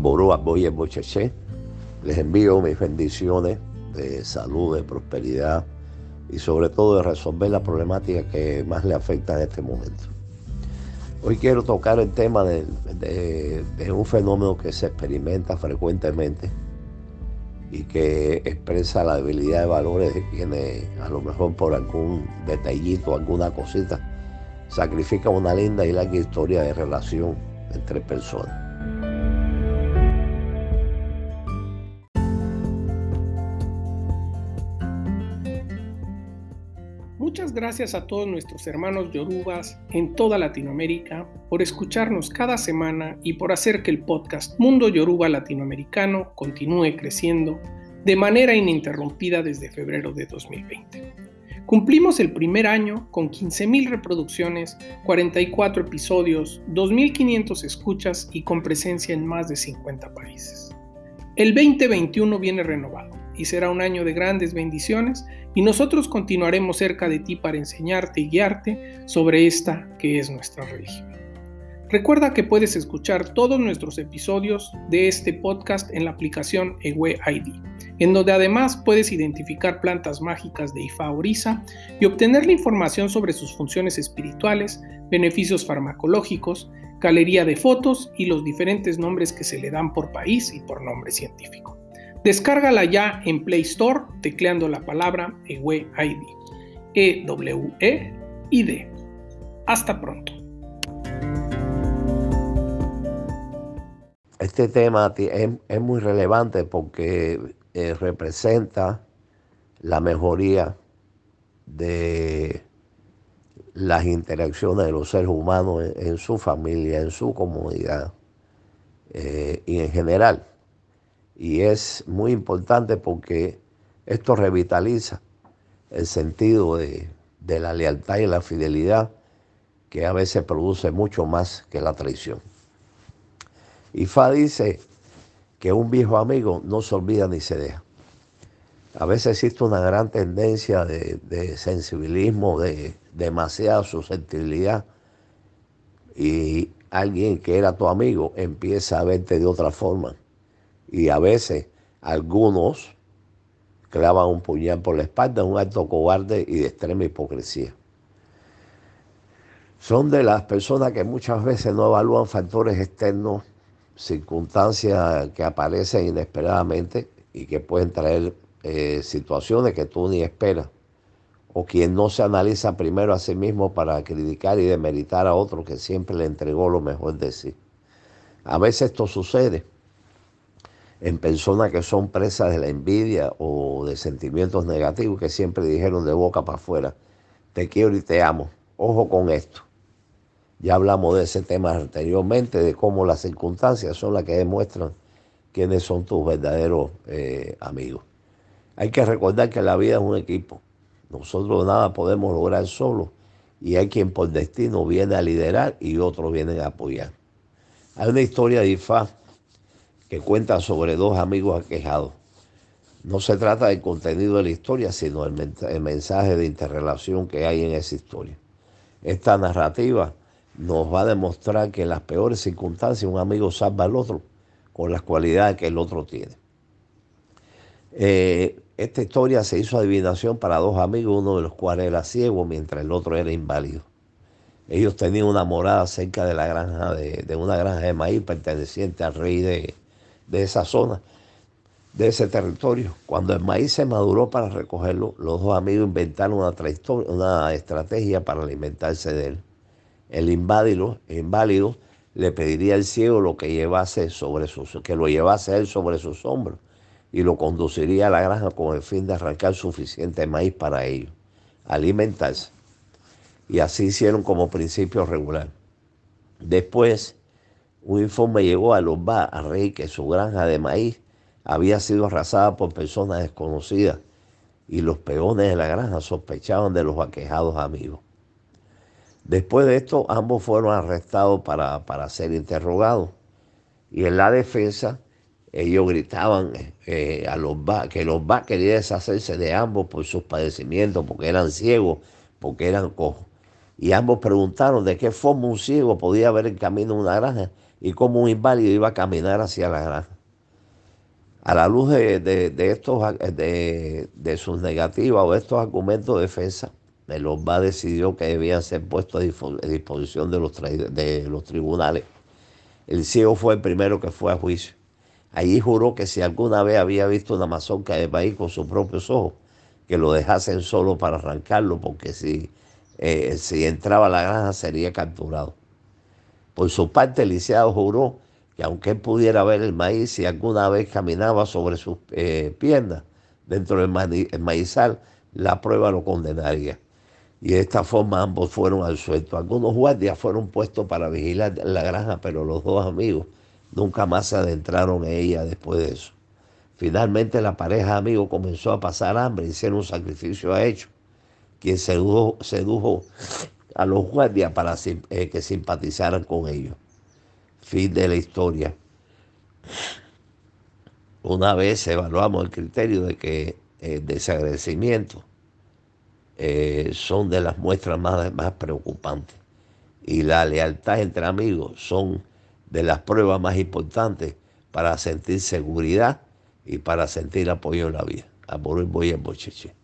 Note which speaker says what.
Speaker 1: Ború, Aboye, Bocheche. Les envío mis bendiciones de salud, de prosperidad y sobre todo de resolver la problemática que más le afecta en este momento. Hoy quiero tocar el tema de, un fenómeno que se experimenta frecuentemente y que expresa la debilidad de valores de quienes a lo mejor por algún detallito, alguna cosita, sacrifican una linda y larga historia de relación entre personas.
Speaker 2: Muchas gracias a todos nuestros hermanos yorubas en toda Latinoamérica por escucharnos cada semana y por hacer que el podcast Mundo Yoruba Latinoamericano continúe creciendo de manera ininterrumpida desde febrero de 2020. Cumplimos el primer año con 15.000 reproducciones, 44 episodios, 2.500 escuchas y con presencia en más de 50 países. El 2021 viene renovado y será un año de grandes bendiciones y nosotros continuaremos cerca de ti para enseñarte y guiarte sobre esta que es nuestra religión. Recuerda que puedes escuchar todos nuestros episodios de este podcast en la aplicación Ewe ID, en donde además puedes identificar plantas mágicas de Ifa Orisa y obtener la información sobre sus funciones espirituales, beneficios farmacológicos, galería de fotos y los diferentes nombres que se le dan por país y por nombre científico. Descárgala ya en Play Store tecleando la palabra EWE ID. E-W-E-I-D. Hasta pronto.
Speaker 1: Este tema es, muy relevante porque eh, representa la mejoría de las interacciones de los seres humanos en, su familia, en su comunidad eh, y en general y es muy importante porque esto revitaliza el sentido de, la lealtad y la fidelidad que a veces produce mucho más que la traición. Y Fa dice que un viejo amigo no se olvida ni se deja. A veces existe una gran tendencia de, de sensibilismo, de demasiada susceptibilidad y alguien que era tu amigo empieza a verte de otra forma y a veces algunos clavan un puñal por la espalda, un acto cobarde y de extrema hipocresía. Son de las personas que muchas veces no evalúan factores externos, circunstancias que aparecen inesperadamente y que pueden traer eh, situaciones que tú ni esperas. O quien no se analiza primero a sí mismo para criticar y demeritar a otro que siempre le entregó lo mejor de sí. A veces esto sucede en personas que son presas de la envidia o de sentimientos negativos que siempre dijeron de boca para afuera, te quiero y te amo. Ojo con esto. Ya hablamos de ese tema anteriormente, de cómo las circunstancias son las que demuestran quiénes son tus verdaderos eh, amigos. Hay que recordar que la vida es un equipo. Nosotros nada podemos lograr solo y hay quien por destino viene a liderar y otros vienen a apoyar. Hay una historia de que cuenta sobre dos amigos aquejados. No se trata del contenido de la historia, sino el, mensaje de interrelación que hay en esa historia. Esta narrativa nos va a demostrar que en las peores circunstancias un amigo salva al otro con las cualidades que el otro tiene. Eh, esta historia se hizo adivinación para dos amigos, uno de los cuales era ciego mientras el otro era inválido. Ellos tenían una morada cerca de la granja de, de una granja de maíz perteneciente al rey de, de esa zona, de ese territorio. Cuando el maíz se maduró para recogerlo, los dos amigos inventaron una, una estrategia para alimentarse de él. El inválido, inválido le pediría al ciego lo que llevase sobre sus, que lo llevase él sobre sus hombros y lo conduciría a la granja con el fin de arrancar suficiente maíz para ellos, alimentarse. Y así hicieron como principio regular. Después, un informe llegó a Lomba, a Rey, que su granja de maíz había sido arrasada por personas desconocidas y los peones de la granja sospechaban de los aquejados amigos. Después de esto, ambos fueron arrestados para, ser interrogados. Y en la defensa, ellos gritaban eh, a los que los va querían deshacerse de ambos por sus padecimientos, porque eran ciegos, porque eran cojos. Y ambos preguntaron de qué forma un ciego podía ver el camino una granja y como un inválido iba a caminar hacia la granja. A la luz de, estos, de, sus negativas o de estos argumentos de defensa, el decidió que debían ser puestos a disposición de los, de los tribunales. El ciego fue el primero que fue a juicio. Allí juró que si alguna vez había visto una mazorca de maíz con sus propios ojos, que lo dejasen solo para arrancarlo, porque si, eh, si entraba a la granja sería capturado. Por su parte, el lisiado juró que aunque él pudiera ver el maíz, si alguna vez caminaba sobre sus eh, piernas dentro del maizal, la prueba lo condenaría. Y de esta forma ambos fueron al suelto. Algunos guardias fueron puestos para vigilar la granja, pero los dos amigos nunca más se adentraron en ella después de eso. Finalmente la pareja de amigos comenzó a pasar hambre, hicieron un sacrificio a hecho, quien sedujo, sedujo a los guardias para eh, que simpatizaran con ellos. Fin de la historia. Una vez evaluamos el criterio de que el eh, desagradecimiento eh, son de las muestras más, más preocupantes y la lealtad entre amigos son de las pruebas más importantes para sentir seguridad y para sentir apoyo en la vida. Amor y bocheche.